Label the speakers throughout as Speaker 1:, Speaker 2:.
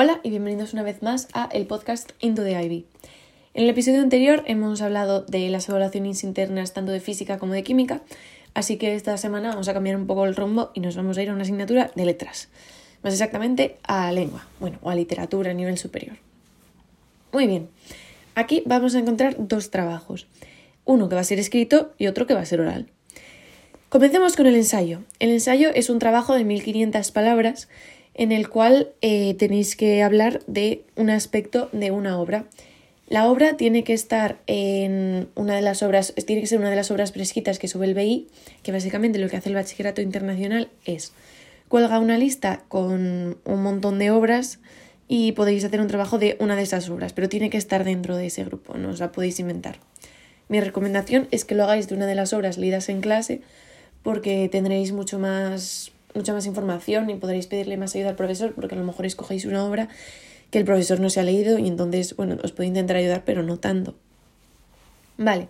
Speaker 1: Hola y bienvenidos una vez más a el podcast Into the Ivy. En el episodio anterior hemos hablado de las evaluaciones internas tanto de física como de química, así que esta semana vamos a cambiar un poco el rumbo y nos vamos a ir a una asignatura de letras, más exactamente a lengua, bueno, o a literatura a nivel superior. Muy bien, aquí vamos a encontrar dos trabajos, uno que va a ser escrito y otro que va a ser oral. Comencemos con el ensayo. El ensayo es un trabajo de 1500 palabras en el cual eh, tenéis que hablar de un aspecto de una obra. La obra tiene que estar en una de las obras, tiene que ser una de las obras prescritas que sube el BI, que básicamente lo que hace el bachillerato internacional es cuelga una lista con un montón de obras y podéis hacer un trabajo de una de esas obras, pero tiene que estar dentro de ese grupo, no os la podéis inventar. Mi recomendación es que lo hagáis de una de las obras leídas en clase porque tendréis mucho más mucha más información y podréis pedirle más ayuda al profesor porque a lo mejor escogéis una obra que el profesor no se ha leído y entonces, bueno, os puede intentar ayudar, pero no tanto. Vale.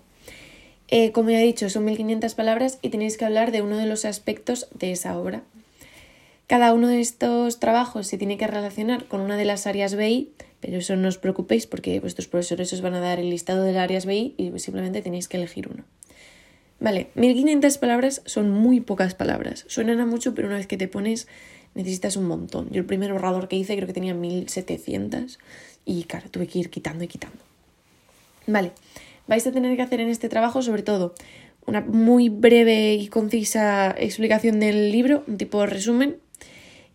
Speaker 1: Eh, como ya he dicho, son 1500 palabras y tenéis que hablar de uno de los aspectos de esa obra. Cada uno de estos trabajos se tiene que relacionar con una de las áreas BI, pero eso no os preocupéis porque vuestros profesores os van a dar el listado de las áreas BI y simplemente tenéis que elegir uno. Vale, 1500 palabras son muy pocas palabras. Suenan a mucho, pero una vez que te pones necesitas un montón. Yo el primer borrador que hice creo que tenía 1700 y claro, tuve que ir quitando y quitando. Vale, vais a tener que hacer en este trabajo sobre todo una muy breve y concisa explicación del libro, un tipo de resumen,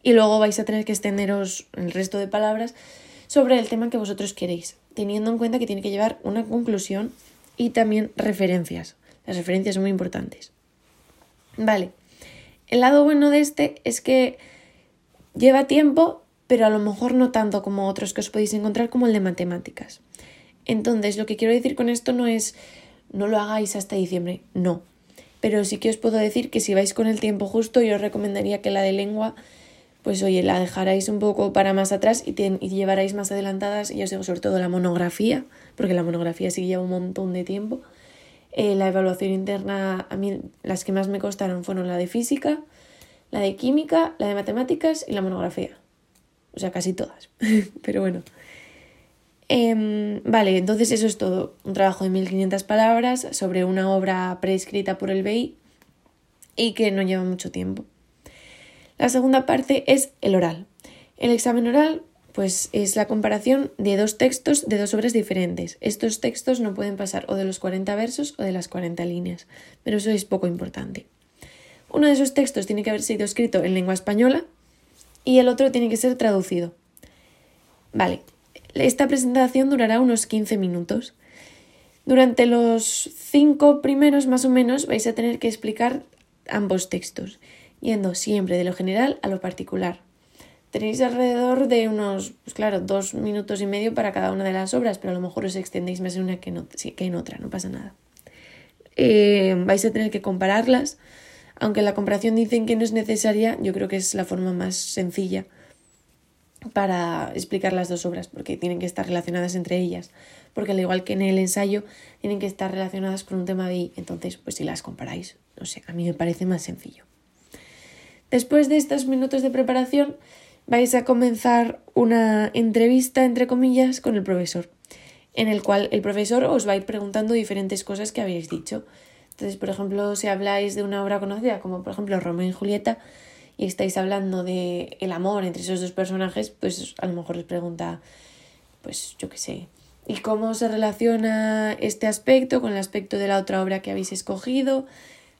Speaker 1: y luego vais a tener que extenderos el resto de palabras sobre el tema que vosotros queréis, teniendo en cuenta que tiene que llevar una conclusión y también referencias. Las referencias son muy importantes. Vale. El lado bueno de este es que lleva tiempo, pero a lo mejor no tanto como otros que os podéis encontrar como el de matemáticas. Entonces, lo que quiero decir con esto no es no lo hagáis hasta diciembre, no. Pero sí que os puedo decir que si vais con el tiempo justo, yo os recomendaría que la de lengua, pues oye, la dejarais un poco para más atrás y, y llevarais más adelantadas, y os digo sobre todo la monografía, porque la monografía sí lleva un montón de tiempo eh, la evaluación interna, a mí las que más me costaron fueron la de física, la de química, la de matemáticas y la monografía. O sea, casi todas. Pero bueno. Em, vale, entonces eso es todo. Un trabajo de 1500 palabras sobre una obra preescrita por el BI y que no lleva mucho tiempo. La segunda parte es el oral. El examen oral pues es la comparación de dos textos de dos obras diferentes. Estos textos no pueden pasar o de los 40 versos o de las 40 líneas, pero eso es poco importante. Uno de esos textos tiene que haber sido escrito en lengua española y el otro tiene que ser traducido. Vale, esta presentación durará unos 15 minutos. Durante los cinco primeros más o menos vais a tener que explicar ambos textos, yendo siempre de lo general a lo particular tenéis alrededor de unos, pues claro, dos minutos y medio para cada una de las obras, pero a lo mejor os extendéis más en una que en, otra, no pasa nada. Eh, vais a tener que compararlas, aunque la comparación dicen que no es necesaria, yo creo que es la forma más sencilla para explicar las dos obras, porque tienen que estar relacionadas entre ellas, porque al igual que en el ensayo, tienen que estar relacionadas con un tema de entonces, pues si las comparáis, no sé, a mí me parece más sencillo. Después de estos minutos de preparación, vais a comenzar una entrevista, entre comillas, con el profesor, en el cual el profesor os va a ir preguntando diferentes cosas que habéis dicho. Entonces, por ejemplo, si habláis de una obra conocida, como por ejemplo Romeo y Julieta, y estáis hablando de el amor entre esos dos personajes, pues a lo mejor os pregunta, pues yo qué sé, ¿y cómo se relaciona este aspecto con el aspecto de la otra obra que habéis escogido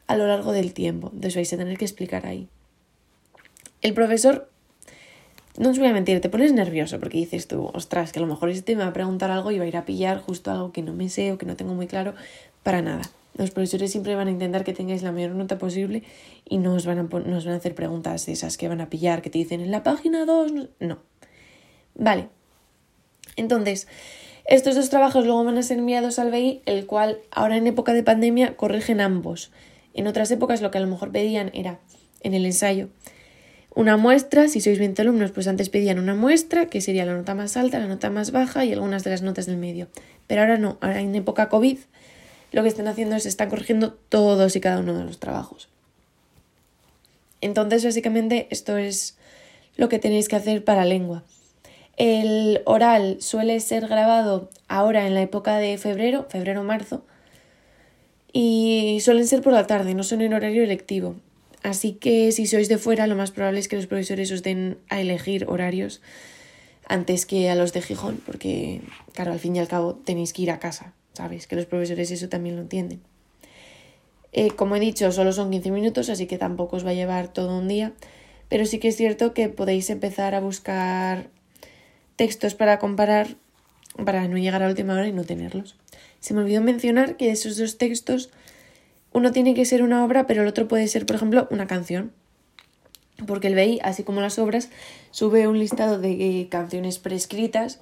Speaker 1: a lo largo del tiempo? Entonces vais a tener que explicar ahí. El profesor no os voy a mentir, te pones nervioso porque dices tú, ostras, que a lo mejor este me va a preguntar algo y va a ir a pillar justo algo que no me sé o que no tengo muy claro, para nada. Los profesores siempre van a intentar que tengáis la mayor nota posible y no os van a, van a hacer preguntas de esas que van a pillar, que te dicen en la página 2, no. Vale. Entonces, estos dos trabajos luego van a ser enviados al BI, el cual ahora en época de pandemia corrigen ambos. En otras épocas lo que a lo mejor pedían era en el ensayo una muestra, si sois 20 alumnos, pues antes pedían una muestra, que sería la nota más alta, la nota más baja y algunas de las notas del medio. Pero ahora no, ahora en época COVID lo que están haciendo es están corrigiendo todos y cada uno de los trabajos. Entonces, básicamente, esto es lo que tenéis que hacer para lengua. El oral suele ser grabado ahora en la época de febrero, febrero-marzo, y suelen ser por la tarde, no son en horario electivo. Así que si sois de fuera, lo más probable es que los profesores os den a elegir horarios antes que a los de Gijón, porque, claro, al fin y al cabo tenéis que ir a casa, ¿sabes? Que los profesores eso también lo entienden. Eh, como he dicho, solo son 15 minutos, así que tampoco os va a llevar todo un día, pero sí que es cierto que podéis empezar a buscar textos para comparar para no llegar a última hora y no tenerlos. Se me olvidó mencionar que esos dos textos, uno tiene que ser una obra, pero el otro puede ser, por ejemplo, una canción. Porque el BI, así como las obras, sube un listado de canciones prescritas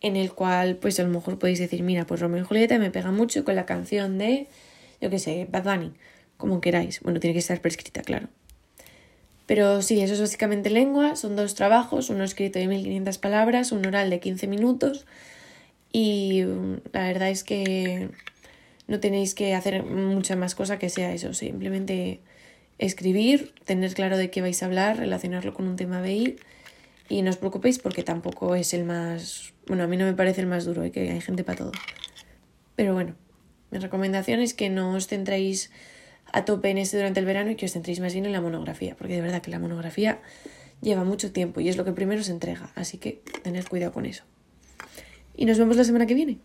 Speaker 1: en el cual, pues a lo mejor podéis decir, mira, pues Romeo y Julieta me pega mucho con la canción de, yo qué sé, Bad Bunny, como queráis. Bueno, tiene que estar prescrita, claro. Pero sí, eso es básicamente lengua, son dos trabajos, uno escrito de 1500 palabras, un oral de 15 minutos y mm, la verdad es que no tenéis que hacer mucha más cosa que sea eso, simplemente escribir, tener claro de qué vais a hablar, relacionarlo con un tema BI y no os preocupéis porque tampoco es el más, bueno, a mí no me parece el más duro, ¿eh? que hay gente para todo. Pero bueno, mi recomendación es que no os centréis a tope en este durante el verano y que os centréis más bien en la monografía, porque de verdad que la monografía lleva mucho tiempo y es lo que primero se entrega, así que tened cuidado con eso. Y nos vemos la semana que viene.